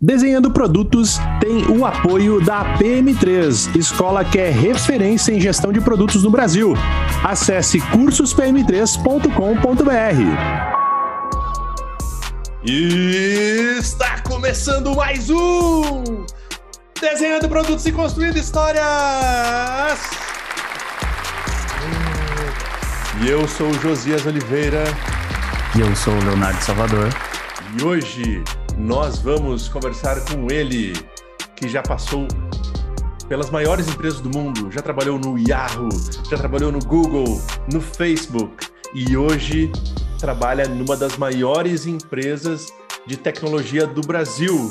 Desenhando Produtos tem o apoio da PM3, escola que é referência em gestão de produtos no Brasil. Acesse cursospm3.com.br. E está começando mais um Desenhando Produtos e Construindo Histórias! E eu sou o Josias Oliveira. E eu sou o Leonardo Salvador. E hoje nós vamos conversar com ele, que já passou pelas maiores empresas do mundo, já trabalhou no Yahoo, já trabalhou no Google, no Facebook e hoje trabalha numa das maiores empresas de tecnologia do Brasil,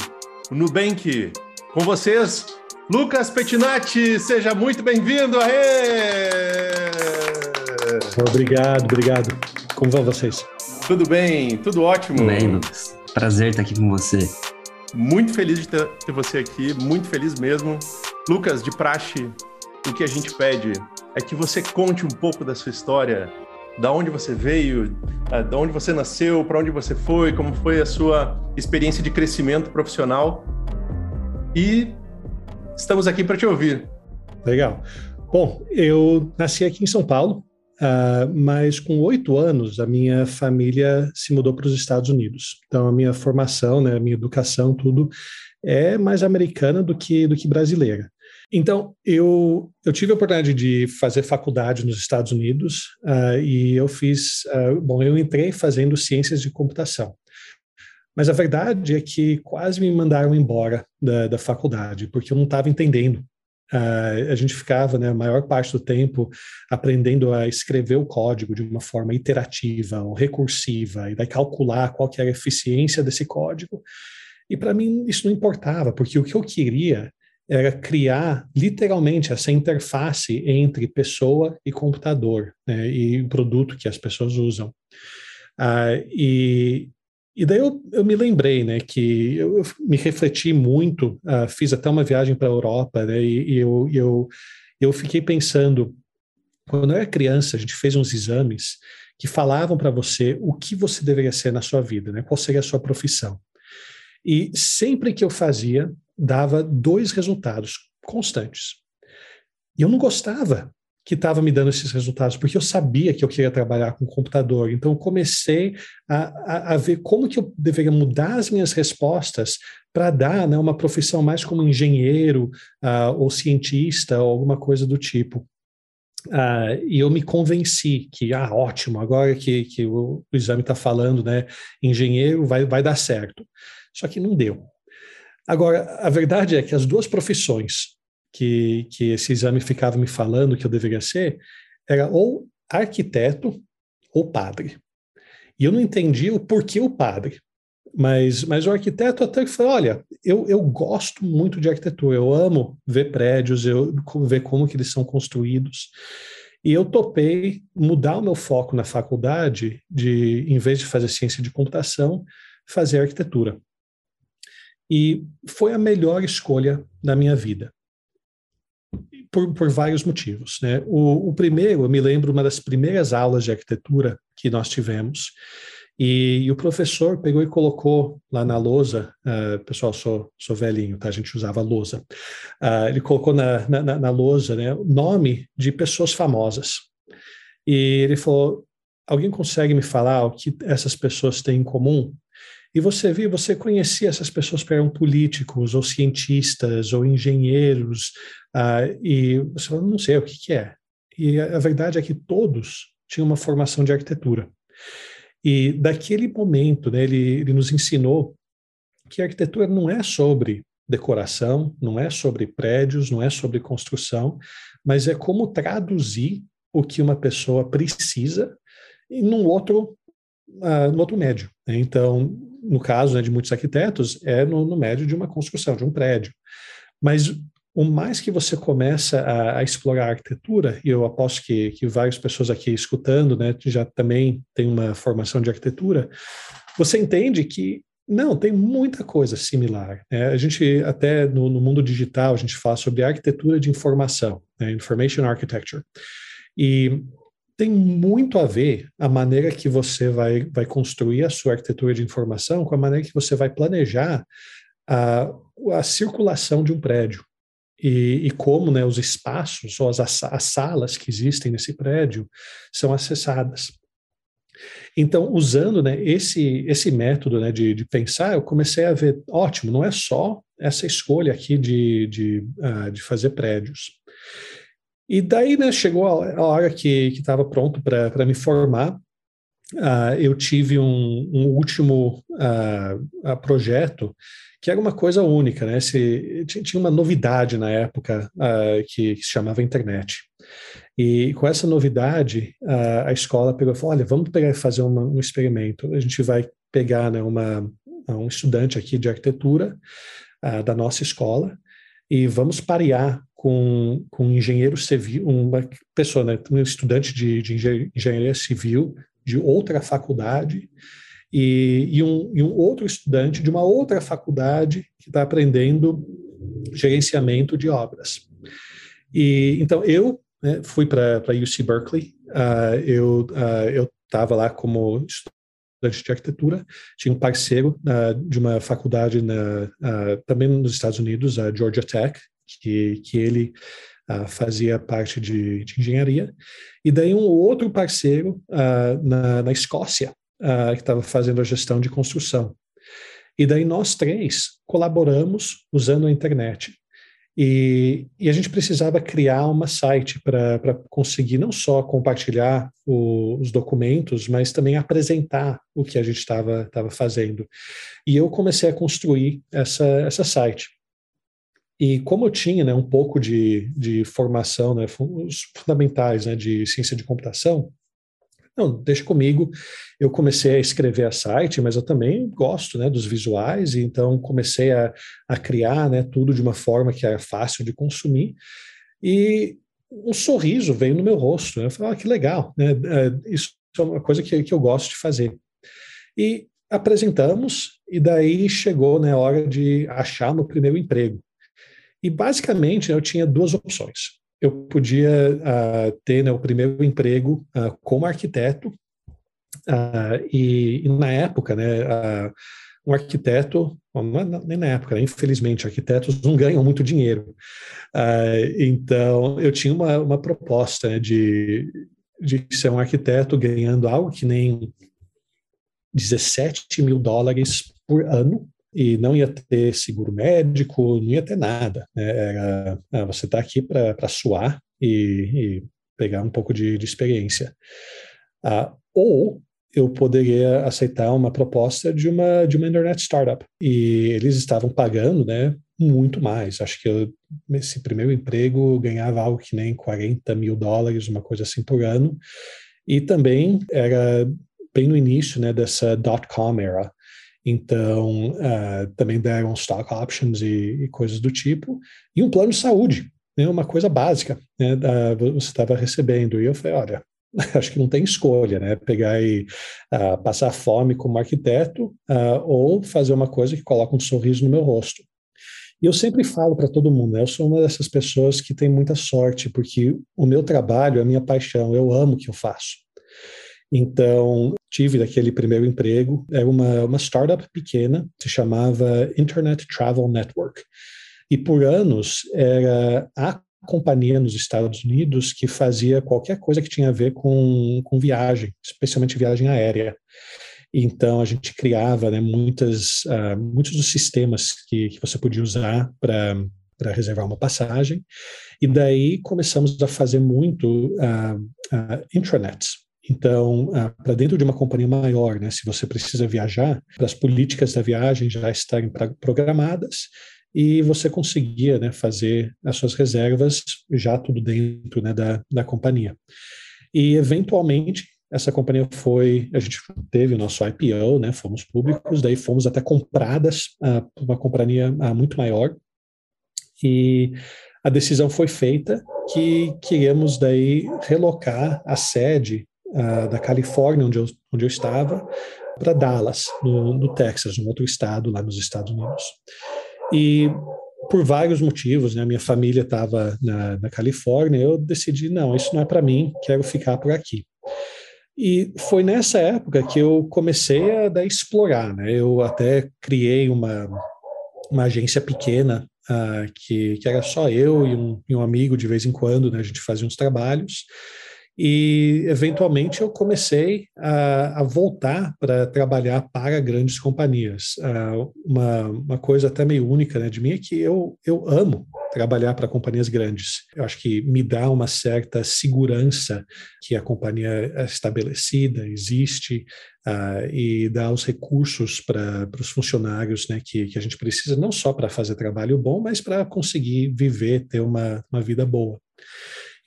o Nubank. Com vocês, Lucas Petinati, seja muito bem-vindo. Obrigado, obrigado. Como vão vocês? Tudo bem, tudo ótimo. Tudo bem, Lucas. Prazer estar aqui com você. Muito feliz de ter, ter você aqui, muito feliz mesmo. Lucas, de praxe, o que a gente pede é que você conte um pouco da sua história, da onde você veio, ah, da onde você nasceu, para onde você foi, como foi a sua experiência de crescimento profissional. E estamos aqui para te ouvir. Legal. Bom, eu nasci aqui em São Paulo, Uh, mas com oito anos, a minha família se mudou para os Estados Unidos. Então, a minha formação, né, a minha educação, tudo é mais americana do que, do que brasileira. Então, eu, eu tive a oportunidade de fazer faculdade nos Estados Unidos uh, e eu fiz. Uh, bom, eu entrei fazendo ciências de computação. Mas a verdade é que quase me mandaram embora da, da faculdade, porque eu não estava entendendo Uh, a gente ficava, né, a maior parte do tempo, aprendendo a escrever o código de uma forma iterativa ou recursiva, e daí calcular qual que era a eficiência desse código. E para mim isso não importava, porque o que eu queria era criar literalmente essa interface entre pessoa e computador, né, e o produto que as pessoas usam. Uh, e, e daí eu, eu me lembrei, né, que eu, eu me refleti muito, uh, fiz até uma viagem para a Europa, né, e, e eu, eu, eu fiquei pensando, quando eu era criança, a gente fez uns exames que falavam para você o que você deveria ser na sua vida, né, qual seria a sua profissão. E sempre que eu fazia, dava dois resultados constantes. E eu não gostava que estava me dando esses resultados, porque eu sabia que eu queria trabalhar com computador. Então, eu comecei a, a, a ver como que eu deveria mudar as minhas respostas para dar né, uma profissão mais como engenheiro uh, ou cientista ou alguma coisa do tipo. Uh, e eu me convenci que, ah, ótimo, agora que, que o, o exame está falando, né, engenheiro vai, vai dar certo. Só que não deu. Agora, a verdade é que as duas profissões que, que esse exame ficava me falando que eu deveria ser era ou arquiteto ou padre. E eu não entendia o porquê o padre. Mas, mas o arquiteto até falou: olha, eu, eu gosto muito de arquitetura, eu amo ver prédios, eu ver como que eles são construídos. E eu topei mudar o meu foco na faculdade, de em vez de fazer ciência de computação, fazer arquitetura. E foi a melhor escolha da minha vida por, por vários motivos. Né? O, o, primeiro, eu me lembro uma das primeiras aulas de arquitetura que nós tivemos, e, e o professor pegou e colocou lá na lousa, uh, pessoal, sou, sou velhinho, tá? A gente usava lousa. Uh, ele colocou na, na, na lousa né, nome de pessoas famosas. E ele falou: alguém consegue me falar o que essas pessoas têm em comum? E você viu, você conhecia essas pessoas que eram políticos, ou cientistas, ou engenheiros, uh, e você falou, não sei o que, que é. E a, a verdade é que todos tinham uma formação de arquitetura. E daquele momento, né, ele, ele nos ensinou que a arquitetura não é sobre decoração, não é sobre prédios, não é sobre construção, mas é como traduzir o que uma pessoa precisa em um outro, no outro médio. Né? Então, no caso né, de muitos arquitetos, é no, no médio de uma construção, de um prédio. Mas o mais que você começa a, a, explorar a arquitetura, e eu aposto que, que várias pessoas aqui escutando, né, já também tem uma formação de arquitetura, você entende que não, tem muita coisa similar. Né? A gente até no, no, mundo digital a gente fala sobre arquitetura de informação, né? information architecture, e tem muito a ver a maneira que você vai, vai construir a sua arquitetura de informação com a maneira que você vai planejar a, a circulação de um prédio e, e como né, os espaços ou as, as salas que existem nesse prédio são acessadas. Então, usando né, esse, esse método né, de, de, pensar, eu comecei a ver, ótimo, não é só essa escolha aqui de, de, uh, de fazer prédios. E daí né, chegou a, hora que estava pronto para me formar, Uh, eu tive um, um último uh, projeto que era uma coisa única, né? Tinha uma novidade na época uh, que, que, se chamava internet. E com essa novidade, a escola pegou e falou: olha, vamos pegar fazer uma, um experimento. A gente vai pegar né, uma, um estudante aqui de arquitetura da nossa escola e vamos parear com, com um engenheiro civil, uma pessoa, né, um estudante de, de engenharia civil de outra faculdade e, e, um, e um outro estudante de uma outra faculdade que está aprendendo gerenciamento de obras. E então eu né, fui para UC Berkeley, uh, eu uh, eu estava lá como estudante de arquitetura, tinha um parceiro uh, de uma faculdade na, também nos Estados Unidos, a Georgia Tech, que, que ele uh, fazia parte de, de, engenharia, e daí um outro parceiro uh, na, na, Escócia, uh, que estava fazendo a gestão de construção. E daí nós três colaboramos usando a internet. E, e a gente precisava criar uma site para conseguir não só compartilhar o, os documentos, mas também apresentar o que a gente estava fazendo. E eu comecei a construir essa, essa site. E como eu tinha né, um pouco de, de formação, né, os fundamentais né, de ciência de computação, não, deixa comigo. Eu comecei a escrever a site, mas eu também gosto né, dos visuais, e então comecei a, a criar né, tudo de uma forma que era fácil de consumir. E um sorriso veio no meu rosto. Né? Eu falei, ah, que legal, né? É, isso é uma coisa que, que eu gosto de fazer. E apresentamos, e daí chegou né, a hora de achar meu primeiro emprego. E basicamente eu tinha duas opções. Eu podia uh, ter né, o primeiro emprego uh, como arquiteto, uh, e, e, na época, né, um arquiteto, nem na época, né, infelizmente, arquitetos não ganham muito dinheiro. então eu tinha uma, uma proposta né, de, de ser um arquiteto ganhando algo que nem 17 mil dólares por ano e não ia ter seguro médico, não ia ter nada. Né? Era, ah, você está aqui para suar e, e, pegar um pouco de, de experiência. Ah, ou eu poderia aceitar uma proposta de uma de uma internet startup e eles estavam pagando, né, muito mais. Acho que eu, nesse primeiro emprego ganhava algo que nem 40 mil dólares, uma coisa assim por ano. E também era bem no início, né, dessa dot-com era. Então, uh, também deram stock options e, e, coisas do tipo. E um plano de saúde, né, uma coisa básica, né, uh, você estava recebendo. E eu falei, olha, acho que não tem escolha, né? Pegar e uh, passar fome como arquiteto uh, ou fazer uma coisa que coloca um sorriso no meu rosto. E eu sempre falo para todo mundo, né? eu sou uma dessas pessoas que tem muita sorte, porque o meu trabalho é a minha paixão, eu amo o que eu faço. Então, tive aquele primeiro emprego, era uma, uma startup pequena, se chamava Internet Travel Network. E por anos era a companhia nos Estados Unidos que fazia qualquer coisa que tinha a ver com, com viagem, especialmente viagem aérea. Então, a gente criava né, muitas, uh, muitos dos sistemas que, que você podia usar para para reservar uma passagem. E daí começamos a fazer muito uh, uh, intranets, então, ah, para dentro de uma companhia maior, né, se você precisa viajar, as políticas da viagem já estarem programadas e você conseguia né, fazer as suas reservas já tudo dentro né, da, da companhia. E, eventualmente, essa companhia foi, a gente teve o nosso IPO, né, fomos públicos, daí fomos até compradas uh, por uma companhia uh, muito maior, e a decisão foi feita que queríamos daí relocar a sede uh, da Califórnia, onde eu, onde eu estava, para Dallas, no, no Texas, um outro estado lá nos Estados Unidos. E por vários motivos, né? Minha família estava na, na, Califórnia, eu decidi, não, isso não é para mim, quero ficar por aqui. E foi nessa época que eu comecei a, a explorar, né? Eu até criei uma, uma agência pequena, uh, que, que era só eu e um, e um amigo de vez em quando, né, a gente fazia uns trabalhos, e eventualmente eu comecei a, a voltar para trabalhar para grandes companhias. Uh, uma, uma coisa até meio única né, de mim é que eu, eu amo trabalhar para companhias grandes. Eu acho que me dá uma certa segurança que a companhia é estabelecida, existe, uh, e dá os recursos para os funcionários né, que, que a gente precisa, não só para fazer trabalho bom, mas para conseguir viver, ter uma, uma vida boa.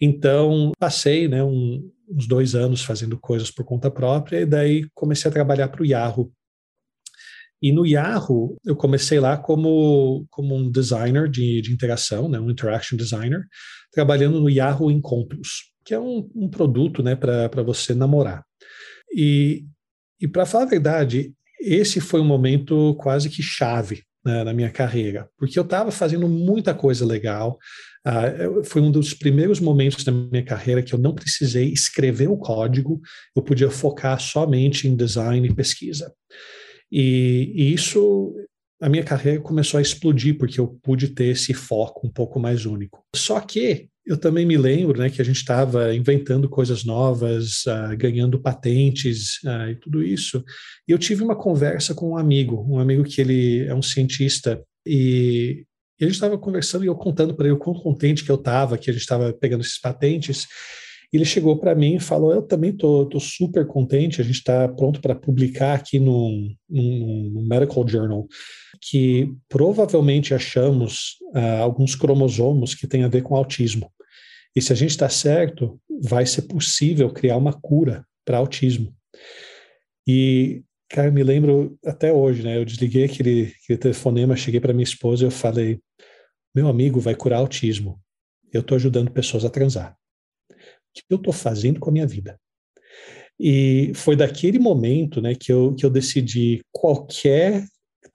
Então, passei né, um, uns dois anos fazendo coisas por conta própria, e daí comecei a trabalhar para o Yahoo. E no Yahoo, eu comecei lá como, como um designer de, de interação, né, um interaction designer, trabalhando no Yahoo Encontros, que é um, um produto né, para você namorar. E, e para falar a verdade, esse foi um momento quase que chave né, na minha carreira, porque eu estava fazendo muita coisa legal, Uh, foi um dos primeiros momentos da minha carreira que eu não precisei escrever o código, eu podia focar somente em design e pesquisa. E, e isso, a minha carreira começou a explodir, porque eu pude ter esse foco um pouco mais único. Só que eu também me lembro né, que a gente estava inventando coisas novas, uh, ganhando patentes uh, e tudo isso. E eu tive uma conversa com um amigo, um amigo que ele é um cientista e e a gente estava conversando e eu contando para ele o quão contente que eu estava, que a gente estava pegando esses patentes. E ele chegou para mim e falou: Eu também tô super contente, a gente está pronto para publicar aqui no, Medical Journal que provavelmente achamos uh, alguns cromossomos que têm a ver com autismo. E se a gente está certo, vai ser possível criar uma cura para autismo. E Cara, me lembro até hoje, né? Eu desliguei aquele, aquele telefonema, cheguei para minha esposa e eu falei: meu amigo vai curar autismo. Eu estou ajudando pessoas a transar. O que eu estou fazendo com a minha vida? E foi daquele momento né, que, eu, que eu decidi qualquer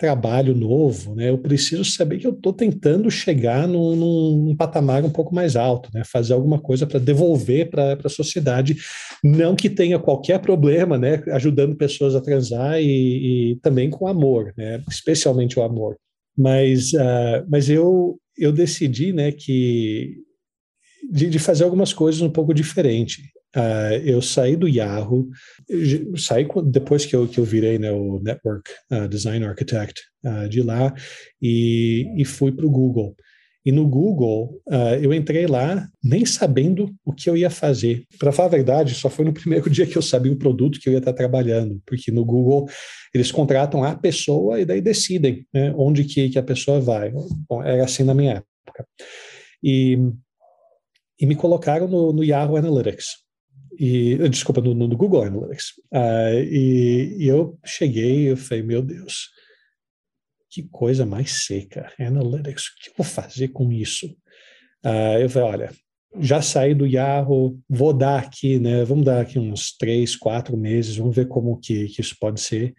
trabalho novo, né, eu preciso saber que eu estou tentando chegar num, num, patamar um pouco mais alto, né, fazer alguma coisa para devolver para a sociedade, não que tenha qualquer problema, né, ajudando pessoas a transar e, e também com amor, né, especialmente o amor. Mas, uh, mas eu, eu decidi né, que de, de fazer algumas coisas um pouco diferente. Uh, eu saí do Yahoo, saí depois que eu, que eu virei né, o Network uh, Design Architect uh, de lá e, e fui para o Google. E no Google, eu entrei lá nem sabendo o que eu ia fazer. Para falar a verdade, só foi no primeiro dia que eu sabia o produto que eu ia estar trabalhando, porque no Google eles contratam a pessoa e daí decidem né, onde que, que a pessoa vai. Bom, era assim na minha época. E, e me colocaram no, no Yahoo Analytics. E desculpa no, no Google Analytics. Uh, e, e, eu cheguei eu falei meu Deus que coisa mais seca. Analytics o que eu vou fazer com isso? Uh, eu falei olha já saí do Yahoo vou dar aqui né vamos dar aqui uns três quatro meses vamos ver como que, que isso pode ser.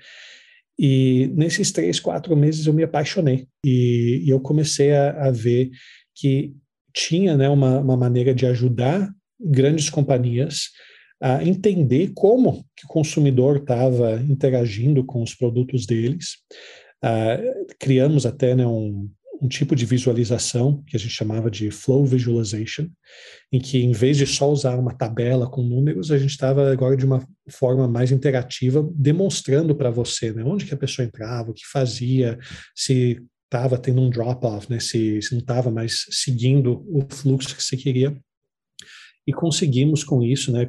E nesses três quatro meses eu me apaixonei. E, e eu comecei a, a ver que tinha né, uma, uma maneira de ajudar grandes companhias a entender como que o consumidor estava interagindo com os produtos deles. Uh, criamos até né, um, um tipo de visualização que a gente chamava de flow visualization, em que em vez de só usar uma tabela com números, a gente estava agora de uma forma mais interativa, demonstrando para você né, onde que a pessoa entrava, o que fazia, se estava tendo um drop-off, né, se, se não estava mais seguindo o fluxo que você queria e conseguimos com isso, né,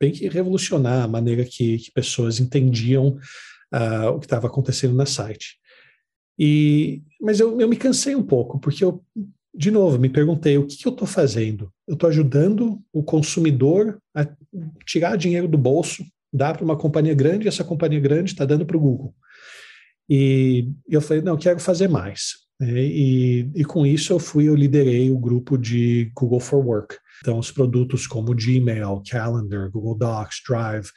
bem que revolucionar a maneira que, que pessoas entendiam uh, o que estava acontecendo na site. E, mas eu, eu me cansei um pouco, porque eu, de novo, me perguntei o que, que eu estou fazendo? Eu estou ajudando o consumidor a tirar dinheiro do bolso, dar para uma companhia grande, e essa companhia grande está dando para o Google. E eu falei, não, quero fazer mais. E, e, com isso eu fui, eu liderei o grupo de Google for Work. Então, os produtos como Gmail, Calendar, Google Docs, Drive,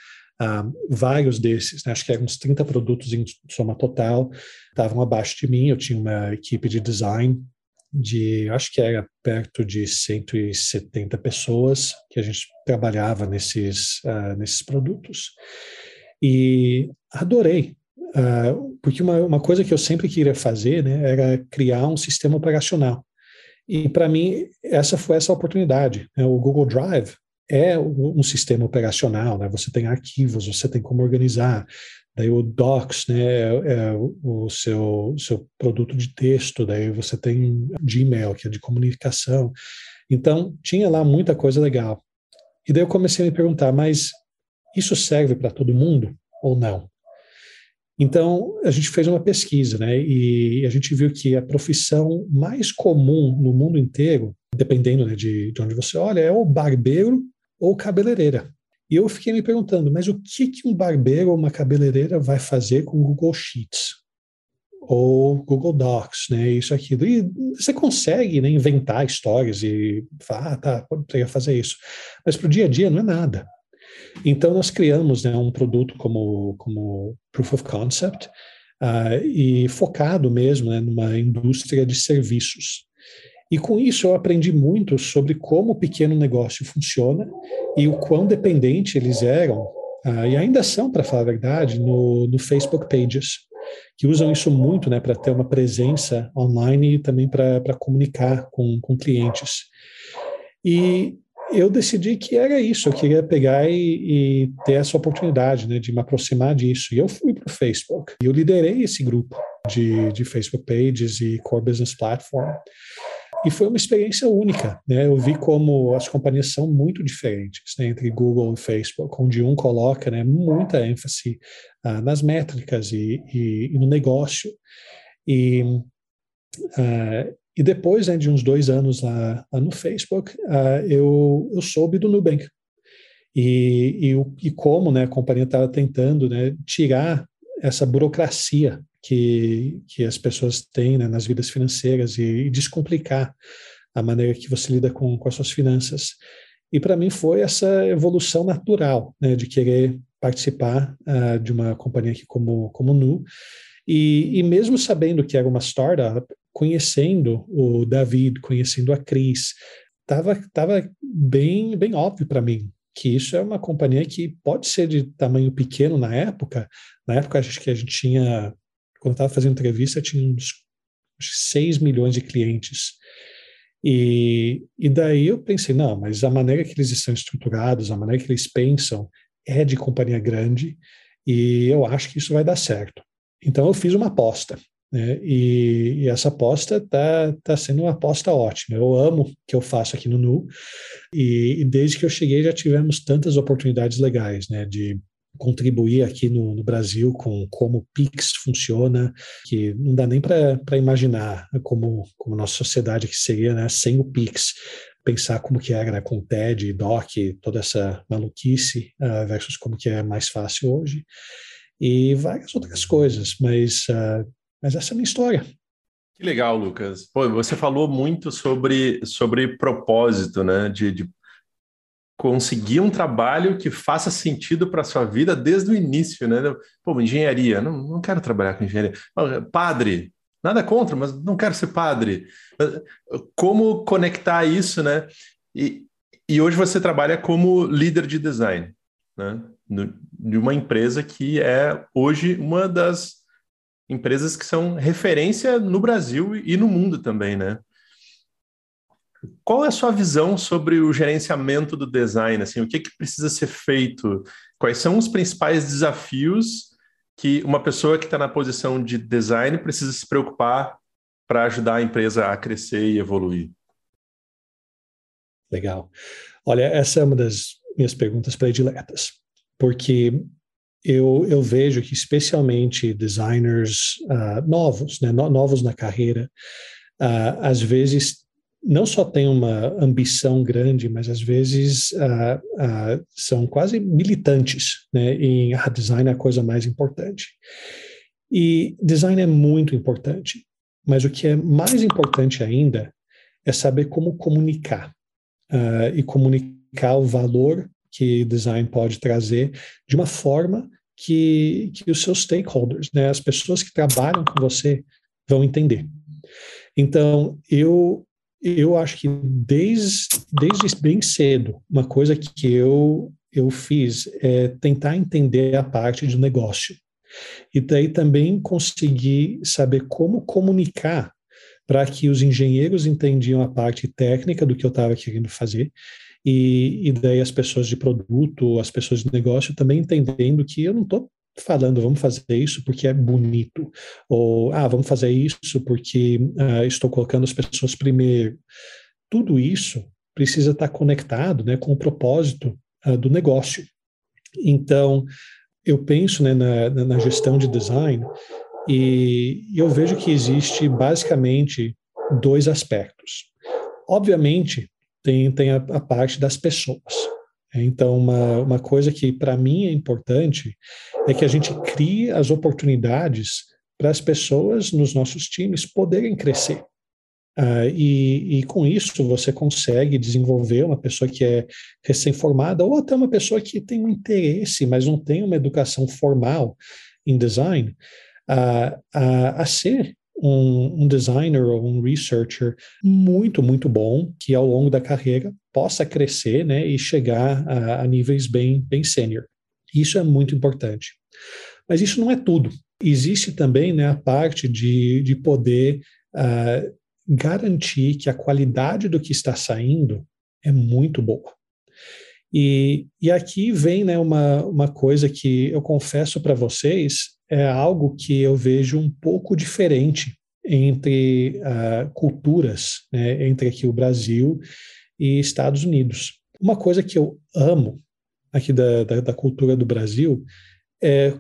um, vários desses, né, acho que eram uns 30 produtos em soma total, estavam abaixo de mim. Eu tinha uma equipe de design de, acho que era perto de 170 pessoas que a gente trabalhava nesses, uh, nesses produtos. E adorei uh, porque uma, uma coisa que eu sempre queria fazer né, era criar um sistema operacional. E para mim, essa foi essa oportunidade. Né? O Google Drive é um sistema operacional, né? Você tem arquivos, você tem como organizar. Daí o Docs, né, é, o seu, seu produto de texto. Daí você tem Gmail, que é de comunicação. Então, tinha lá muita coisa legal. E daí eu comecei a me perguntar, mas isso serve para todo mundo ou não? Então, a gente fez uma pesquisa, né, e a gente viu que a profissão mais comum no mundo inteiro, dependendo né, de, de onde você olha, é o barbeiro ou cabeleireira. E eu fiquei me perguntando, mas o que, que um barbeiro ou uma cabeleireira vai fazer com o Google Sheets? Ou Google Docs, né? Isso, aquilo. E você consegue né, inventar histórias e falar, ah, tá, poderia fazer isso. Mas para o dia a dia não é nada. Então, nós criamos né, um produto como, como Proof of Concept uh, e focado mesmo né, numa indústria de serviços. E com isso eu aprendi muito sobre como o pequeno negócio funciona e o quão dependente eles eram, uh, e ainda são, para falar a verdade, no, no Facebook Pages, que usam isso muito né, para ter uma presença online e também para comunicar com, com clientes. E eu decidi que era isso, eu queria pegar e, e ter essa oportunidade né, de me aproximar disso. E eu fui para o Facebook, e eu liderei esse grupo de, de Facebook Pages e Core Business Platform. E foi uma experiência única, né? Eu vi como as companhias são muito diferentes né, entre Google e Facebook, onde um coloca né, muita ênfase ah, nas métricas e, e, e, no negócio. E, ah, e depois né, de uns dois anos lá, lá no Facebook, ah, eu, eu soube do Nubank. E, e, e como né, a companhia estava tentando né, tirar essa burocracia que, que as pessoas têm né, nas vidas financeiras e, e, descomplicar a maneira que você lida com, com as suas finanças. E para mim foi essa evolução natural né, de querer participar uh, de uma companhia aqui como, como Nu. E, e mesmo sabendo que era uma startup, conhecendo o David, conhecendo a Cris, estava tava bem, bem óbvio para mim que isso é uma companhia que pode ser de tamanho pequeno na época. Na época, acho que a gente tinha quando estava fazendo entrevista, tinha uns 6 milhões de clientes. E, e daí eu pensei, não, mas a maneira que eles estão estruturados, a maneira que eles pensam é de companhia grande e eu acho que isso vai dar certo. Então eu fiz uma aposta. Né? E, e, essa aposta está tá sendo uma aposta ótima. Eu amo o que eu faço aqui no Nu, e, e, desde que eu cheguei já tivemos tantas oportunidades legais, né? De contribuir aqui no, no, Brasil com como o Pix funciona, que não dá nem para imaginar como, como nossa sociedade que seria né, sem o Pix. Pensar como que era com TED, DOC, toda essa maluquice, uh, versus como que é mais fácil hoje. E várias outras coisas, mas, uh, mas essa é a minha história. Que legal, Lucas. Pô, você falou muito sobre, sobre propósito, né? De, de conseguir um trabalho que faça sentido para a sua vida desde o início, né? Pô, engenharia, não, não quero trabalhar com engenharia. Padre, nada contra, mas não quero ser padre. Como conectar isso, né? E, e hoje você trabalha como líder de design, né? de uma empresa que é hoje uma das empresas que são referência no Brasil e no mundo também, né? Qual é a sua visão sobre o gerenciamento do design? Assim, o que, que precisa ser feito? Quais são os principais desafios que uma pessoa que está na posição de design precisa se preocupar para ajudar a empresa a crescer e evoluir? Legal. Olha, essa é uma das minhas perguntas prediletas, porque eu, eu vejo que especialmente designers uh, novos, né, no, novos na carreira, uh, às vezes não só tem uma ambição grande, mas às vezes uh, uh, são quase militantes né, em ah, design é a coisa mais importante. E design é muito importante, mas o que é mais importante ainda é saber como comunicar uh, e comunicar o valor que design pode trazer de uma forma que, que os seus stakeholders, né, as pessoas que trabalham com você, vão entender. Então, eu eu acho que desde, desde bem cedo, uma coisa que eu, eu fiz é tentar entender a parte de negócio. E daí também conseguir saber como comunicar para que os engenheiros entendiam a parte técnica do que eu estava querendo fazer e, e daí as pessoas de produto, as pessoas de negócio também entendendo que eu não estou falando vamos fazer isso porque é bonito ou ah vamos fazer isso porque ah, estou colocando as pessoas primeiro tudo isso precisa estar conectado né, com o propósito uh, do negócio. Então, eu penso né, na, na, gestão de design e eu vejo que existe basicamente dois aspectos. Obviamente, tem, tem a, a parte das pessoas. Então, uma, uma coisa que para mim é importante é que a gente crie as oportunidades para as pessoas nos nossos times poderem crescer. Uh, e, e, com isso você consegue desenvolver uma pessoa que é recém-formada ou até uma pessoa que tem um interesse, mas não tem uma educação formal em design, uh, uh, a ser um, um, designer ou um researcher muito, muito bom, que ao longo da carreira possa crescer né, e chegar a, a níveis bem, bem sênior. Isso é muito importante. Mas isso não é tudo. Existe também né, a parte de, de poder Uh, garantir que a qualidade do que está saindo é muito boa. E, e aqui vem né, uma, uma coisa que eu confesso para vocês, é algo que eu vejo um pouco diferente entre uh, culturas, né, entre aqui o Brasil e Estados Unidos. Uma coisa que eu amo aqui da, da, da cultura do Brasil é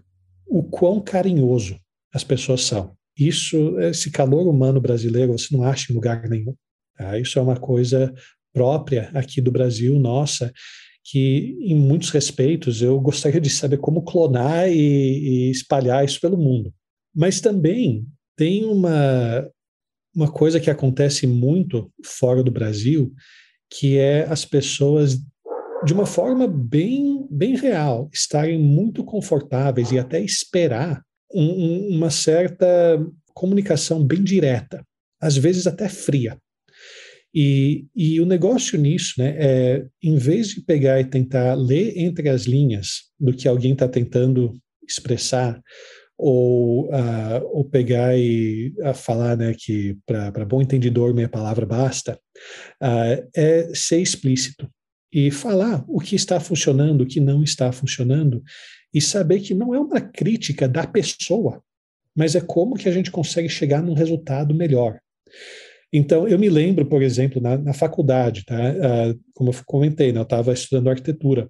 o quão carinhoso as pessoas são. Isso, esse calor humano brasileiro, você não acha em lugar nenhum. Tá? Isso é uma coisa própria aqui do Brasil, nossa, que em muitos respeitos eu gostaria de saber como clonar e, e espalhar isso pelo mundo. Mas também tem uma, uma coisa que acontece muito fora do Brasil, que é as pessoas de uma forma bem, bem real, estarem muito confortáveis e até esperar um, uma certa comunicação bem direta, às vezes até fria. E, e o negócio nisso, né, é, em vez de pegar e tentar ler entre as linhas do que alguém está tentando expressar, ou, uh, ou pegar e uh, falar né, que para bom entendedor meia palavra basta, uh, é ser explícito e falar o que está funcionando, o que não está funcionando, e saber que não é uma crítica da pessoa, mas é como que a gente consegue chegar num resultado melhor. Então, eu me lembro, por exemplo, na, na faculdade, tá? Uh, como eu comentei, né, eu estava estudando arquitetura.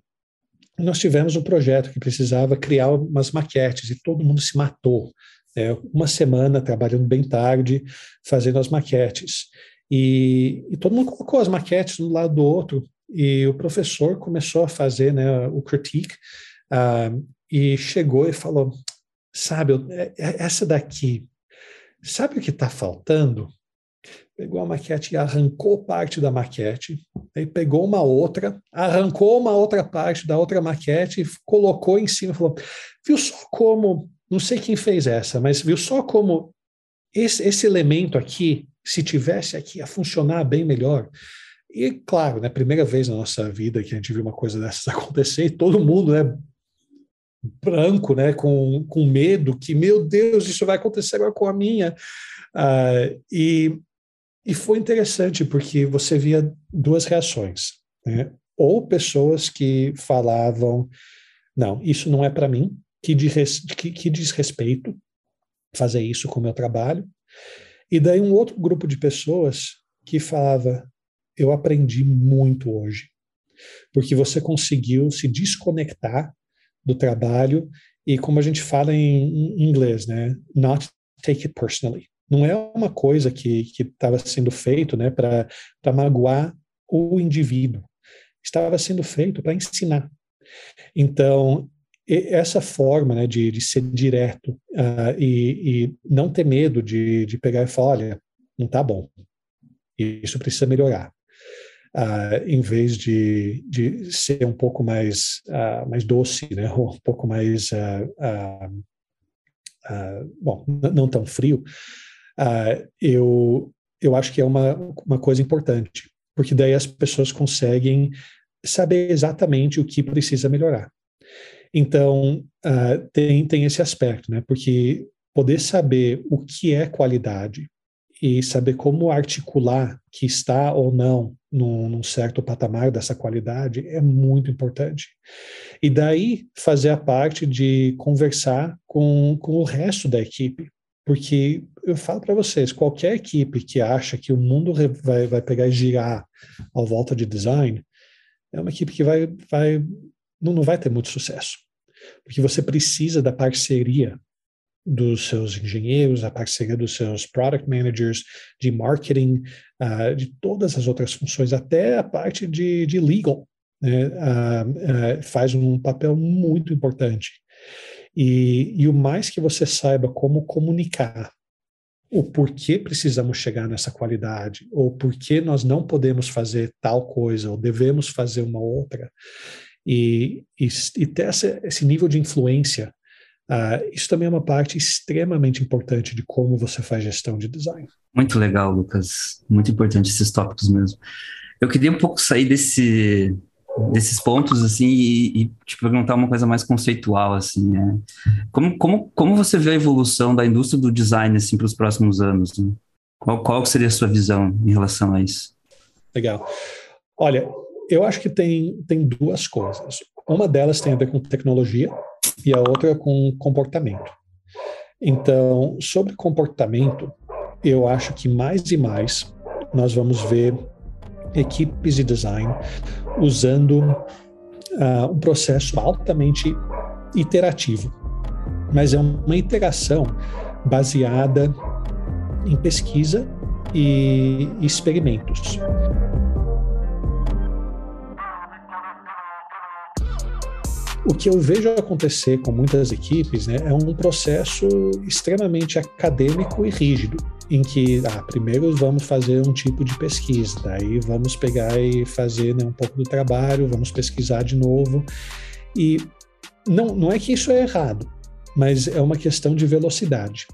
Nós tivemos um projeto que precisava criar umas maquetes e todo mundo se matou. Né? Uma semana trabalhando bem tarde, fazendo as maquetes. E, e todo mundo colocou as maquetes um do lado do outro. E o professor começou a fazer né, o critique uh, e chegou e falou: Sabe, é, é, essa daqui, sabe o que está faltando? Pegou a maquete e arrancou parte da maquete, aí pegou uma outra, arrancou uma outra parte da outra maquete e colocou em cima, falou: viu só como, não sei quem fez essa, mas viu só como esse, esse elemento aqui, se tivesse aqui, ia funcionar bem melhor. E claro, né, primeira vez na nossa vida que a gente viu uma coisa dessas acontecer, e todo mundo, né, branco, né, com, com medo, que, meu Deus, isso vai acontecer agora com a minha. Uh, e, e foi interessante, porque você via duas reações. Né? Ou pessoas que falavam, não, isso não é para mim, que, diz, que, que diz respeito fazer isso com o meu trabalho. E daí um outro grupo de pessoas que falava, eu aprendi muito hoje, porque você conseguiu se desconectar do trabalho e como a gente fala em, em inglês, né, not take it personally. Não é uma coisa que estava sendo feito né, para magoar o indivíduo. Estava sendo feito para ensinar. Então, essa forma né, de, de ser direto uh, e, e, não ter medo de, de pegar e falar, olha, não está bom. Isso precisa melhorar uh, em vez de, de ser um pouco mais, uh, mais doce, né? um pouco mais, uh, bom, não tão frio, eu, eu acho que é uma, uma coisa importante, porque daí as pessoas conseguem saber exatamente o que precisa melhorar. Então, uh, tem, tem esse aspecto, né? Porque poder saber o que é qualidade e saber como articular que está ou não num, num, certo patamar dessa qualidade é muito importante. E daí fazer a parte de conversar com, com o resto da equipe. Porque eu falo para vocês, qualquer equipe que acha que o mundo vai, vai pegar e girar ao volta de design, é uma equipe que vai, vai não, não vai ter muito sucesso. Porque você precisa da parceria dos seus engenheiros, a parceria dos seus product managers, de marketing, uh, de todas as outras funções, até a parte de, de legal, né, uh, uh, faz um papel muito importante. E, e o mais que você saiba como comunicar o porquê precisamos chegar nessa qualidade, ou porquê nós não podemos fazer tal coisa, ou devemos fazer uma outra, e, e, e ter essa, esse nível de influência Uh, isso também é uma parte extremamente importante de como você faz gestão de design. Muito legal, Lucas. Muito importante esses tópicos mesmo. Eu queria um pouco sair desse, desses pontos assim e, e te perguntar uma coisa mais conceitual assim, né? Como, como, como você vê a evolução da indústria do design assim para os próximos anos? Né? Qual, qual seria a sua visão em relação a isso? Legal. Olha, eu acho que tem, tem duas coisas. Uma delas tem a ver com tecnologia, e a outra com comportamento. Então, sobre comportamento, eu acho que mais e mais nós vamos ver equipes de design usando uh, um processo altamente iterativo, mas é uma iteração baseada em pesquisa e experimentos. O que eu vejo acontecer com muitas equipes né, é um processo extremamente acadêmico e rígido, em que ah, primeiro vamos fazer um tipo de pesquisa, daí vamos pegar e fazer né, um pouco do trabalho, vamos pesquisar de novo. E não, não é que isso é errado, mas é uma questão de velocidade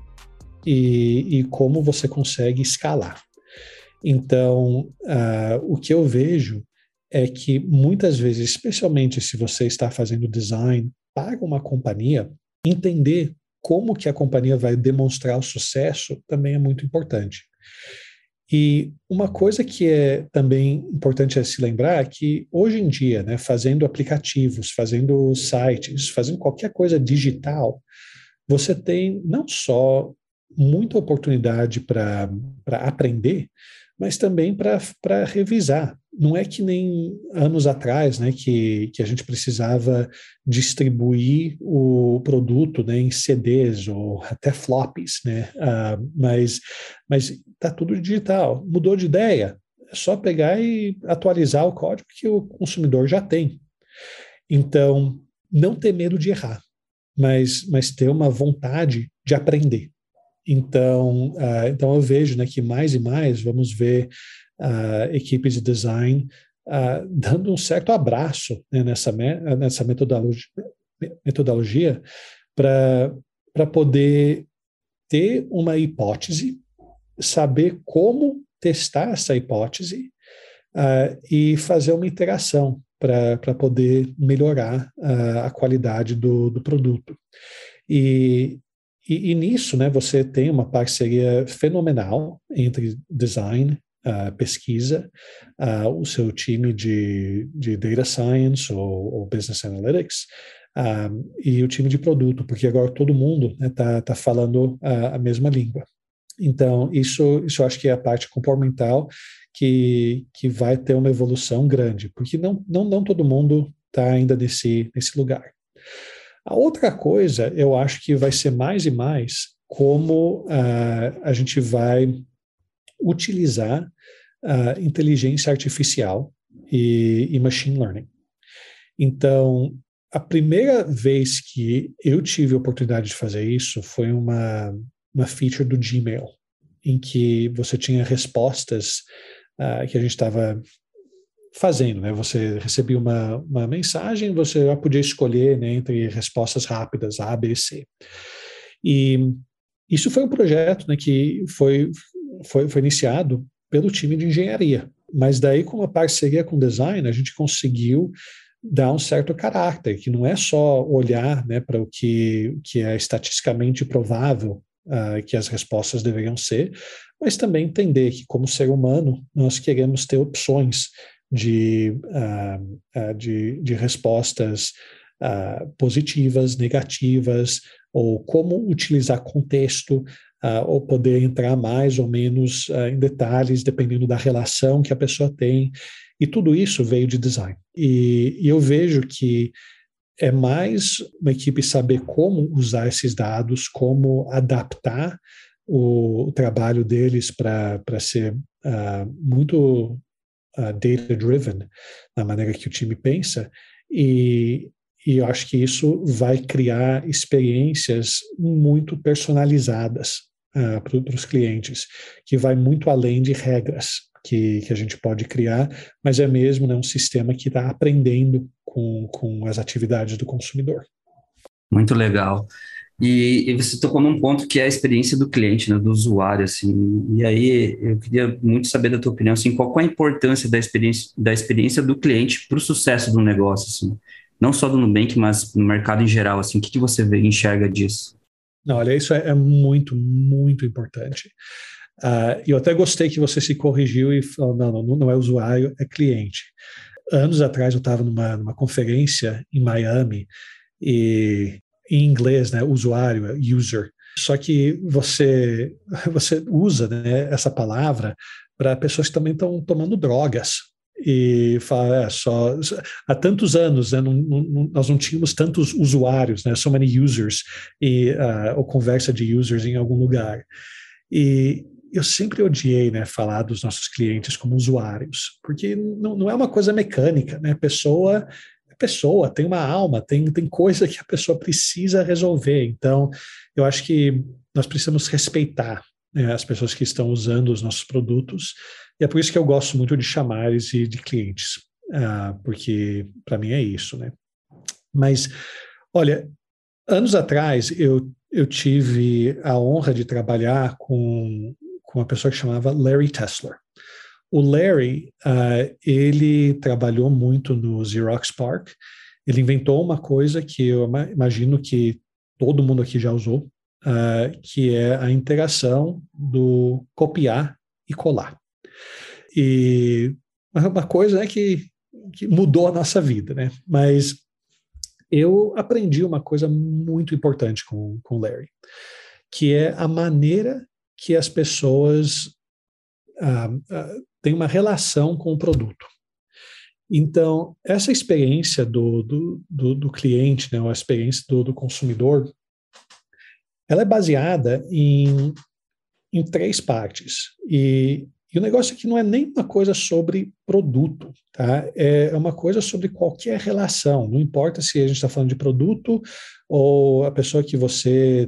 e, e como você consegue escalar. Então, uh, o que eu vejo é que muitas vezes, especialmente se você está fazendo design para uma companhia, entender como que a companhia vai demonstrar o sucesso também é muito importante. E uma coisa que é também importante é se lembrar é que hoje em dia, né, fazendo aplicativos, fazendo sites, fazendo qualquer coisa digital, você tem não só muita oportunidade para aprender, mas também para revisar não é que nem anos atrás, né, que, que a gente precisava distribuir o produto né, em CDs ou até flops, né, mas mas está tudo digital. Mudou de ideia, é só pegar e atualizar o código que o consumidor já tem. Então, não ter medo de errar, mas, mas ter uma vontade de aprender. Então, uh, então eu vejo né, que mais e mais vamos ver uh, equipes de design uh, dando um certo abraço né, nessa, nessa metodologia, metodologia para poder ter uma hipótese, saber como testar essa hipótese e fazer uma interação para poder melhorar a qualidade do, do produto. E, e, e, nisso, né, você tem uma parceria fenomenal entre design uh, pesquisa, uh, o seu time de, de data science ou, ou business analytics, uh, e o time de produto, porque agora todo mundo está né, tá, tá falando a, a mesma língua. Então, isso, isso eu acho que é a parte comportamental que, que vai ter uma evolução grande, porque não, não, não todo mundo está ainda nesse, nesse lugar. A outra coisa, eu acho que vai ser mais e mais como uh, a gente vai utilizar uh, inteligência artificial e, e machine learning. Então, a primeira vez que eu tive a oportunidade de fazer isso foi uma, uma feature do Gmail, em que você tinha respostas uh, que a gente estava fazendo, né? Você recebia uma, uma mensagem, você já podia escolher né, entre respostas rápidas A, B, C. E isso foi um projeto né, que foi, foi, foi iniciado pelo time de engenharia. Mas daí, com uma parceria com design, a gente conseguiu dá um certo caráter, que não é só olhar né, para o que, que é estatisticamente provável uh, que as respostas deveriam ser, mas também entender que, como ser humano, nós queremos ter opções de, uh, uh, de, de, respostas positivas, negativas, ou como utilizar contexto, ou poder entrar mais ou menos em detalhes, dependendo da relação que a pessoa tem. E tudo isso veio de design. E, e eu vejo que é mais uma equipe saber como usar esses dados, como adaptar o, o trabalho deles para ser uh, muito uh, data-driven na maneira que o time pensa, e, e eu acho que isso vai criar experiências muito personalizadas uh, para os clientes, que vai muito além de regras que, que a gente pode criar, mas é mesmo né, um sistema que está aprendendo com, com as atividades do consumidor. Muito legal. E, e, você tocou num ponto que é a experiência do cliente, né, do usuário, assim. E aí eu queria muito saber da tua opinião, assim, qual é a importância da experiência da experiência do cliente para o sucesso do negócio, assim. Não só do Nubank, mas no mercado em geral, assim. O que, que você vê, enxerga disso? Olha, isso é, é muito, muito importante. Uh, eu até gostei que você se corrigiu e falou, não, não, não é usuário, é cliente. Anos atrás eu estava numa, numa conferência em Miami e em inglês, né, usuário, é user. Só que você você usa né, essa palavra para pessoas que também estão tomando drogas e fala é, só há tantos anos né, não, não, nós não tínhamos tantos usuários, né, so many users e uh, ou conversa de users em algum lugar. E eu sempre odiei né, falar dos nossos clientes como usuários, porque não, não é uma coisa mecânica, né? Pessoa é pessoa, tem uma alma, tem, tem coisa que a pessoa precisa resolver. Então, eu acho que nós precisamos respeitar né, as pessoas que estão usando os nossos produtos, e é por isso que eu gosto muito de chamares e de clientes, uh, porque para mim é isso, né? Mas, olha, anos atrás eu, eu tive a honra de trabalhar com com uma pessoa que chamava Larry Tesler. O Larry, uh, ele trabalhou muito no Xerox Park. Ele inventou uma coisa que eu imagino que todo mundo aqui já usou, uh, que é a interação do copiar e colar. E uma coisa é que, que mudou a nossa vida, né? Mas eu aprendi uma coisa muito importante com o Larry, que é a maneira que as pessoas ah, ah, têm uma relação com o produto. Então, essa experiência do, do, do, do cliente, né, a experiência do, do consumidor, ela é baseada em, em três partes. E, e o negócio aqui não é nem uma coisa sobre produto, tá? É, é uma coisa sobre qualquer relação. Não importa se a gente está falando de produto ou a pessoa que você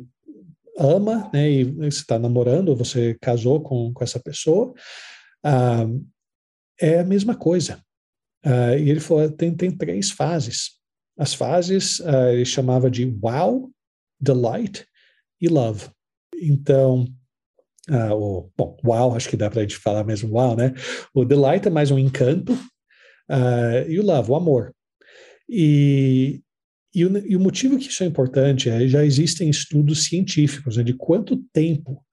ama, né, e você está namorando, ou você casou com, com essa pessoa, ah, é a mesma coisa. Ah, e ele falou, tem, tem três fases. As fases ah, ele chamava de wow, delight e love. Então, ah, o, bom, wow, acho que dá para a gente falar mesmo wow, né? O delight é mais um encanto, ah, e o love, o amor. E, e o, e o, motivo que isso é importante é já existem estudos científicos né, de quanto tempo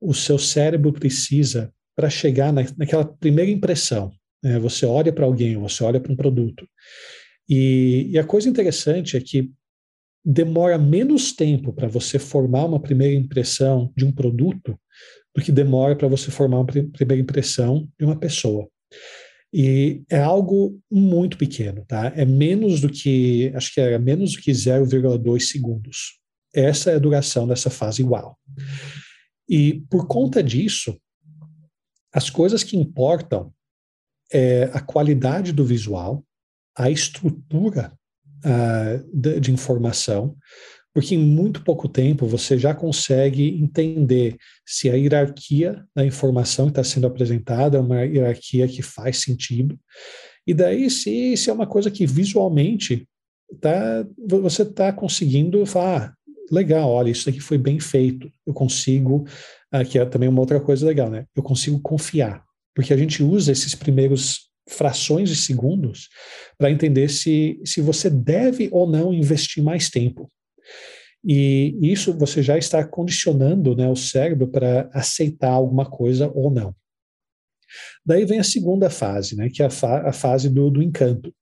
o seu cérebro precisa para chegar na, naquela primeira impressão. Né? Você olha para alguém, você olha para um produto. E, e a coisa interessante é que demora menos tempo para você formar uma primeira impressão de um produto do que demora para você formar uma primeira impressão de uma pessoa. E é algo muito pequeno, tá? É menos do que, acho que é menos do que 0,2 segundos. Essa é a duração dessa fase wow. E por conta disso, as coisas que importam é a qualidade do visual, a estrutura uh, de, de informação, porque em muito pouco tempo você já consegue entender se a hierarquia da informação que está sendo apresentada é uma hierarquia que faz sentido, e daí se, se é uma coisa que visualmente tá, você está conseguindo falar, ah, legal, olha, isso aqui foi bem feito, eu consigo, aqui é também uma outra coisa legal, né? Eu consigo confiar, porque a gente usa esses primeiros frações de segundos para entender se, se você deve ou não investir mais tempo. E isso você já está condicionando né, o cérebro para aceitar alguma coisa ou não. Daí vem a segunda fase, né, que é a, fa a fase do, do encanto.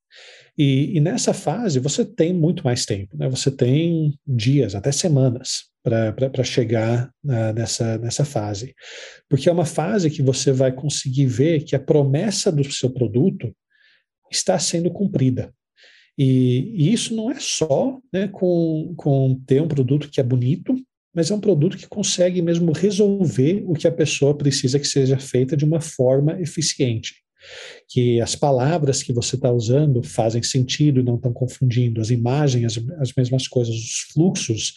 E, e, nessa fase você tem muito mais tempo, né? Você tem dias, até semanas, para chegar uh, nessa, nessa fase. Porque é uma fase que você vai conseguir ver que a promessa do seu produto está sendo cumprida. E, e isso não é só né, com, com ter um produto que é bonito, mas é um produto que consegue mesmo resolver o que a pessoa precisa que seja feita de uma forma eficiente. Que as palavras que você está usando fazem sentido e não estão confundindo, as imagens, as, as mesmas coisas, os fluxos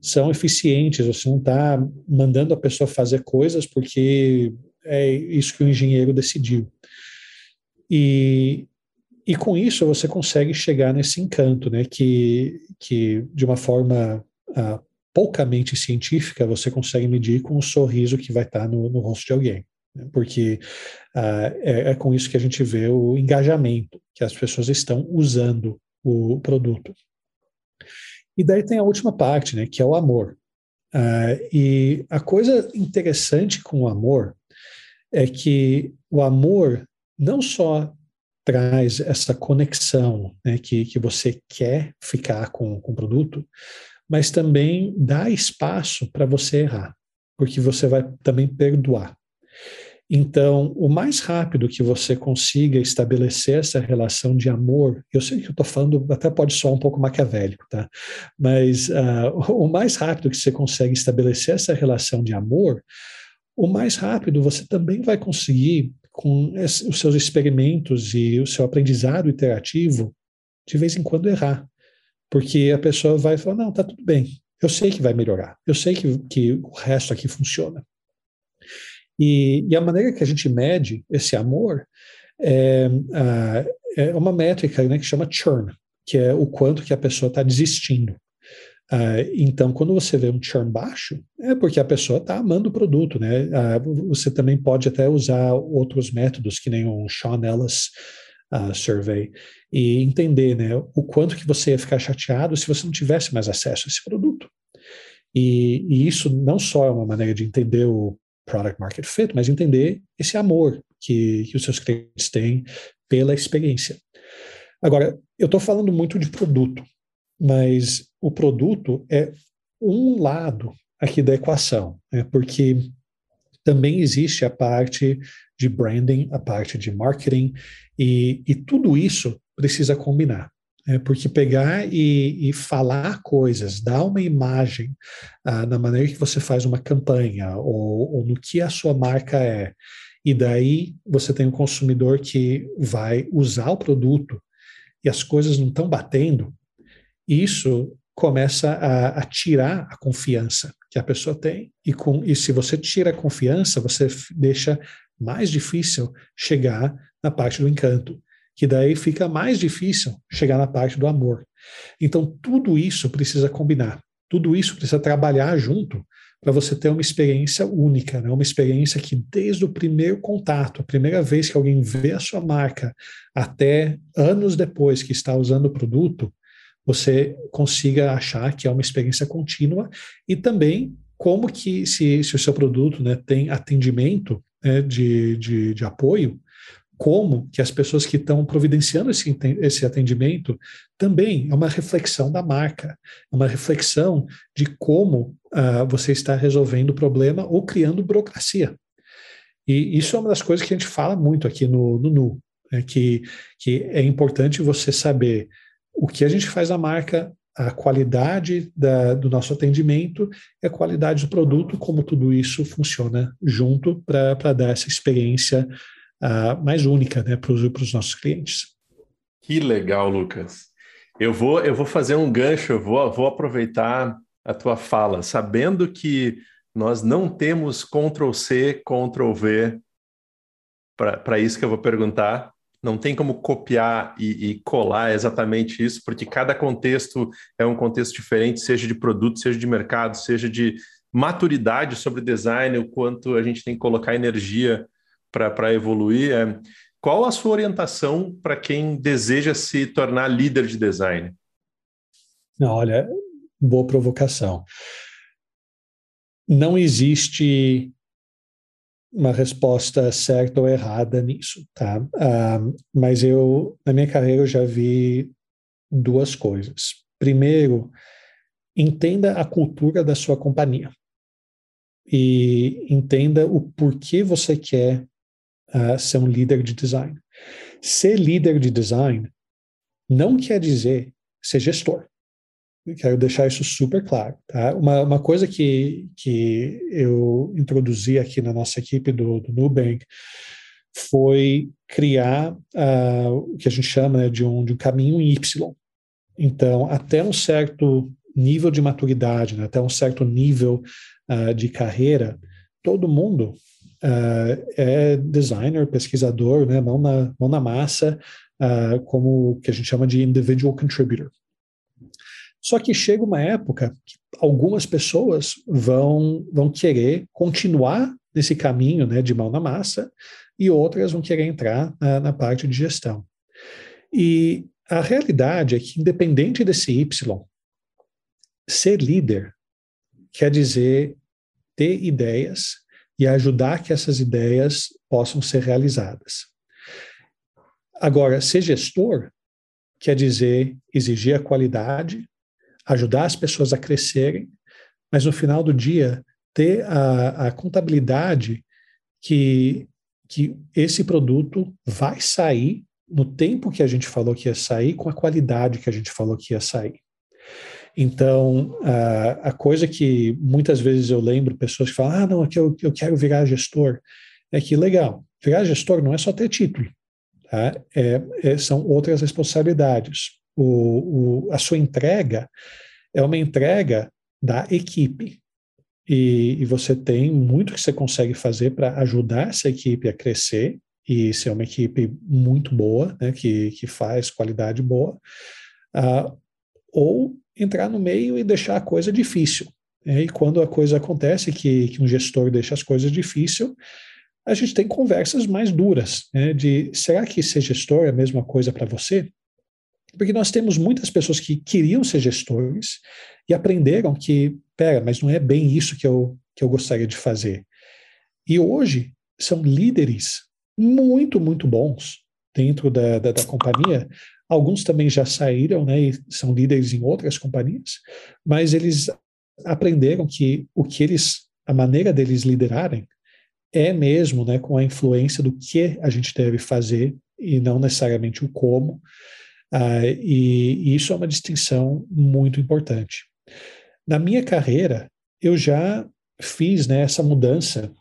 são eficientes, você não está mandando a pessoa fazer coisas porque é isso que o engenheiro decidiu. E, e com isso você consegue chegar nesse encanto, né? Que, que de uma forma uh, poucamente científica, você consegue medir com o sorriso que vai estar no, no rosto de alguém. Né? Porque uh, é, é, com isso que a gente vê o engajamento, que as pessoas estão usando o produto. E daí tem a última parte, né, que é o amor. Uh, e a coisa interessante com o amor é que o amor não só traz essa conexão né, que, que você quer ficar com, com o produto, mas também dá espaço para você errar, porque você vai também perdoar. Então, o mais rápido que você consiga estabelecer essa relação de amor, eu sei que eu estou falando, até pode soar um pouco maquiavélico, tá? Mas uh, o mais rápido que você consegue estabelecer essa relação de amor, o mais rápido você também vai conseguir, com os seus experimentos e o seu aprendizado iterativo, de vez em quando errar. Porque a pessoa vai falar: não, tá tudo bem, eu sei que vai melhorar, eu sei que, que o resto aqui funciona. E, e a maneira que a gente mede esse amor é, é uma métrica né, que chama churn, que é o quanto que a pessoa está desistindo. Uh, então, quando você vê um churn baixo, é porque a pessoa está amando o produto, né? Uh, você também pode até usar outros métodos, que nem um Sean Ellis uh, Survey, e entender né, o quanto que você ia ficar chateado se você não tivesse mais acesso a esse produto. E, e, isso não só é uma maneira de entender o product market fit, mas entender esse amor que, que os seus clientes têm pela experiência. Agora, eu estou falando muito de produto, mas o produto é um lado aqui da equação, né, porque também existe a parte de branding, a parte de marketing, e, e tudo isso precisa combinar. É, porque pegar e, e, falar coisas, dar uma imagem ah, na maneira que você faz uma campanha ou, ou, no que a sua marca é, e daí você tem um consumidor que vai usar o produto e as coisas não estão batendo, isso começa a, a, tirar a confiança que a pessoa tem. E, com, e se você tira a confiança, você deixa mais difícil chegar na parte do encanto que daí fica mais difícil chegar na parte do amor. Então, tudo isso precisa combinar, tudo isso precisa trabalhar junto para você ter uma experiência única, né? uma experiência que desde o primeiro contato, a primeira vez que alguém vê a sua marca, até anos depois que está usando o produto, você consiga achar que é uma experiência contínua e também como que se, se o seu produto né, tem atendimento né, de, de, de apoio, como que as pessoas que estão providenciando esse, esse atendimento também é uma reflexão da marca, é uma reflexão de como uh, você está resolvendo o problema ou criando burocracia. E isso é uma das coisas que a gente fala muito aqui no, no NU, é que, que é importante você saber o que a gente faz na marca, a qualidade da, do nosso atendimento e a qualidade do produto, como tudo isso funciona junto para dar essa experiência uh, mais única né, para os nossos clientes. Que legal, Lucas. Eu vou, eu vou fazer um gancho, eu vou, vou aproveitar a tua fala, sabendo que nós não temos Ctrl C, Ctrl V para isso que eu vou perguntar. Não tem como copiar e, e, colar exatamente isso, porque cada contexto é um contexto diferente, seja de produto, seja de mercado, seja de maturidade sobre design, o quanto a gente tem que colocar energia para evoluir. É, qual a sua orientação para quem deseja se tornar líder de design? Olha, boa provocação. Não existe uma resposta certa ou errada nisso, tá? Uh, mas eu, na minha carreira, eu já vi duas coisas. Primeiro, entenda a cultura da sua companhia e entenda o porquê você quer uh, ser um líder de design. Ser líder de design não quer dizer ser gestor. Eu quero deixar isso super claro. Tá? Uma, uma coisa que, que eu introduzi aqui na nossa equipe do, do Nubank foi criar uh, o que a gente chama né, de, um, de um caminho em Y. Então, até um certo nível de maturidade, né, até um certo nível uh, de carreira, todo mundo uh, é designer, pesquisador, né, mão, na, mão na massa, uh, como o que a gente chama de individual contributor. Só que chega uma época que algumas pessoas vão, vão querer continuar nesse caminho né, de mão na massa e outras vão querer entrar na, na parte de gestão. E a realidade é que, independente desse Y, ser líder quer dizer ter ideias e ajudar que essas ideias possam ser realizadas. Agora, ser gestor quer dizer exigir a qualidade, ajudar as pessoas a crescerem, mas no final do dia ter a, a contabilidade que, que esse produto vai sair no tempo que a gente falou que ia sair, com a qualidade que a gente falou que ia sair. Então, a, a coisa que muitas vezes eu lembro pessoas que falam, ah, não, que eu, eu quero virar gestor, é que legal, virar gestor não é só ter título, tá? é, é, são outras responsabilidades. O, o, a sua entrega é uma entrega da equipe. E, e você tem muito que você consegue fazer para ajudar essa equipe a crescer e ser uma equipe muito boa, né, que, que faz qualidade boa, uh, ou entrar no meio e deixar a coisa difícil. Né? E quando a coisa acontece, que, que um gestor deixa as coisas difíceis, a gente tem conversas mais duras, né, de será que ser gestor é a mesma coisa para você? Porque nós temos muitas pessoas que queriam ser gestores e aprenderam que, pera, mas não é bem isso que eu, que eu gostaria de fazer. E hoje são líderes muito, muito bons dentro da, da, da companhia. Alguns também já saíram, né, e são líderes em outras companhias, mas eles aprenderam que o que eles, a maneira deles liderarem é mesmo, né, com a influência do que a gente deve fazer e não necessariamente o como. Uh, e, e, isso é uma distinção muito importante. Na minha carreira, eu já fiz né, essa mudança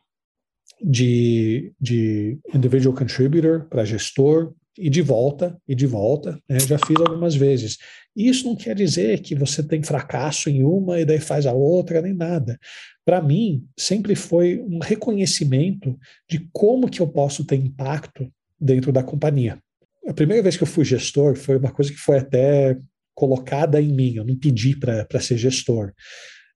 de, de individual contributor para gestor e de volta e de volta, né, já fiz algumas vezes. Isso não quer dizer que você tem fracasso em uma e daí faz a outra, nem nada. Para mim, sempre foi um reconhecimento de como que eu posso ter impacto dentro da companhia. A primeira vez que eu fui gestor foi uma coisa que foi até colocada em mim, eu não pedi para ser gestor.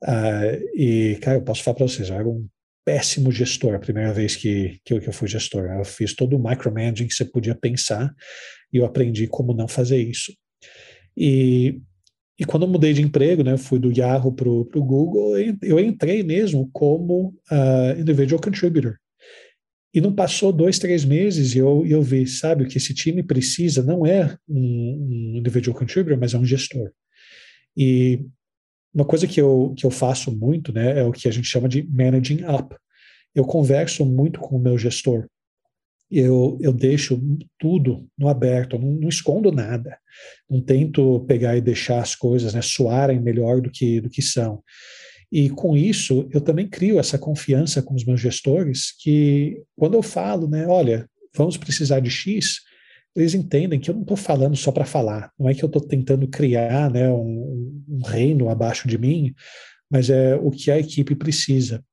Uh, e, cara, eu posso falar para vocês, eu era um péssimo gestor a primeira vez que, que, eu, que eu fui gestor. Eu fiz todo o micromanaging que você podia pensar e eu aprendi como não fazer isso. E, e quando eu mudei de emprego, né, fui do Yahoo para o Google, eu entrei mesmo como uh, individual contributor. E não passou dois, três meses e eu, eu vi, sabe, o que esse time precisa não é um, um individual contributor, mas é um gestor. E uma coisa que eu, que eu faço muito, né, é o que a gente chama de managing up. Eu converso muito com o meu gestor. Eu, eu deixo tudo no aberto, não, não escondo nada. Não tento pegar e deixar as coisas né, soarem melhor do que, do que são. E com isso, eu também crio essa confiança com os meus gestores que, quando eu falo, né, olha, vamos precisar de X, eles entendem que eu não estou falando só para falar, não é que eu estou tentando criar né, um, um, reino abaixo de mim, mas é o que a equipe precisa.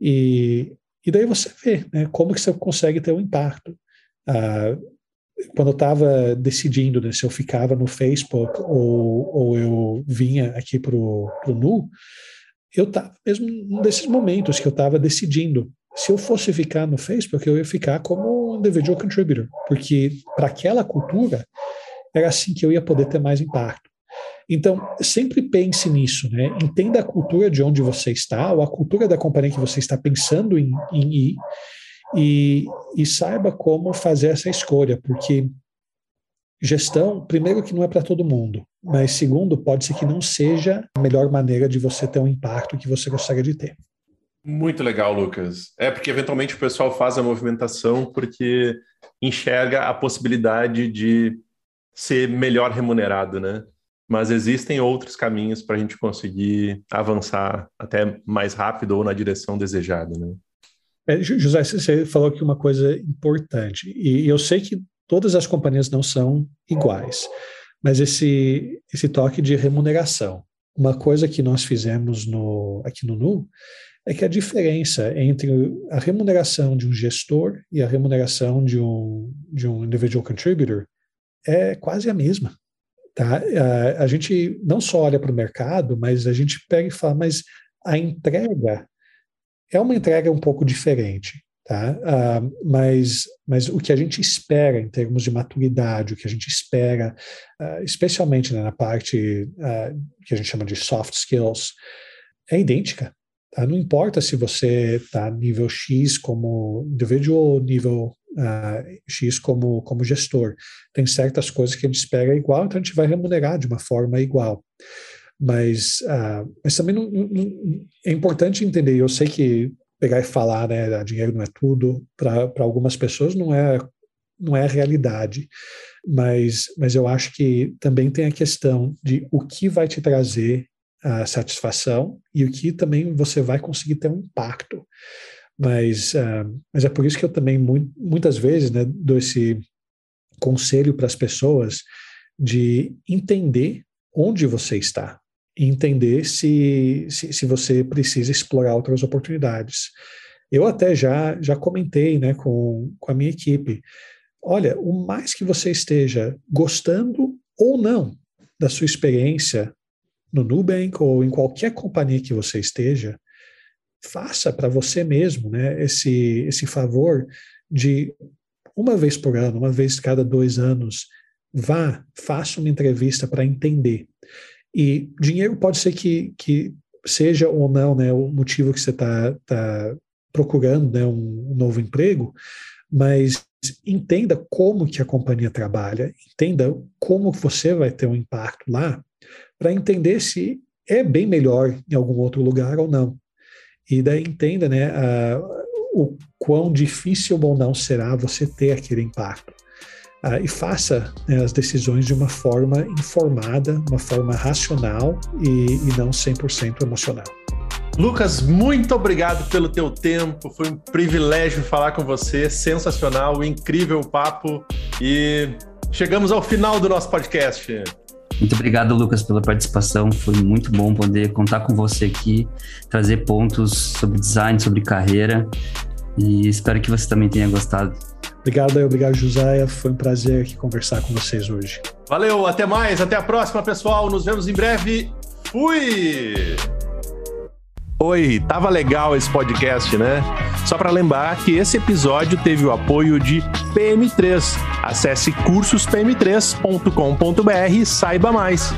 E, e daí você vê né, como que você consegue ter um impacto. Ah, quando eu estava decidindo né, se eu ficava no Facebook ou, ou eu vinha aqui para o Nu, eu estava mesmo num desses momentos que eu estava decidindo se eu fosse ficar no Facebook, eu ia ficar como individual contributor, porque para aquela cultura era assim que eu ia poder ter mais impacto. Então, sempre pense nisso, né? Entenda a cultura de onde você está, ou a cultura da companhia que você está pensando em, em ir, e, e saiba como fazer essa escolha, porque gestão, primeiro, que não é para todo mundo, mas segundo, pode ser que não seja a melhor maneira de você ter um impacto que você gostaria de ter. Muito legal, Lucas. É porque eventualmente o pessoal faz a movimentação porque enxerga a possibilidade de ser melhor remunerado, né? Mas existem outros caminhos para a gente conseguir avançar até mais rápido ou na direção desejada, né? É, José, você falou aqui uma coisa importante, e eu sei que todas as companhias não são iguais, mas esse, esse toque de remuneração, uma coisa que nós fizemos no, aqui no NU é que a diferença entre a remuneração de um gestor e a remuneração de um, de um individual contributor é quase a mesma. Tá? A, a gente não só olha para o mercado, mas a gente pega e fala, mas a entrega é uma entrega um pouco diferente. Tá? Uh, mas, mas o que a gente espera em termos de maturidade, o que a gente espera, uh, especialmente né, na parte uh, que a gente chama de soft skills, é idêntica. Tá? Não importa se você está nível X como individual ou nível X como, como gestor. Tem certas coisas que a gente espera igual, então a gente vai remunerar de uma forma igual. Mas, mas também não, não, é importante entender, eu sei que pegar e falar, né, dinheiro não é tudo, para algumas pessoas não é não é a realidade, mas, mas eu acho que também tem a questão de o que vai te trazer a satisfação e o que também você vai conseguir ter um impacto. Mas, uh, mas é por isso que eu também muitas vezes né, dou esse conselho para as pessoas de entender onde você está entender se, se, se, você precisa explorar outras oportunidades. Eu até já, já comentei né, com, com a minha equipe, olha, o mais que você esteja gostando ou não da sua experiência no Nubank ou em qualquer companhia que você esteja, faça para você mesmo né, esse, esse favor de uma vez por ano, uma vez cada dois anos, vá, faça uma entrevista para entender. E dinheiro pode ser que, que seja ou não né, o motivo que você está tá procurando né, um, um novo emprego, mas entenda como que a companhia trabalha, entenda como você vai ter um impacto lá, para entender se é bem melhor em algum outro lugar ou não. E daí entenda né, a, o quão difícil ou não será você ter aquele impacto. Uh, e faça né, as decisões de uma forma informada, uma forma racional e, e não 100% emocional. Lucas, muito obrigado pelo teu tempo. Foi um privilégio falar com você. Sensacional, incrível papo. E chegamos ao final do nosso podcast. Muito obrigado, Lucas, pela participação. Foi muito bom poder contar com você aqui, trazer pontos sobre design, sobre carreira. E espero que você também tenha gostado. Obrigado, obrigado, José. Foi um prazer aqui conversar com vocês hoje. Valeu, até mais, até a próxima, pessoal. Nos vemos em breve. Fui! Oi, tava legal esse podcast, né? Só para lembrar que esse episódio teve o apoio de PM3. Acesse cursospm3.com.br e saiba mais.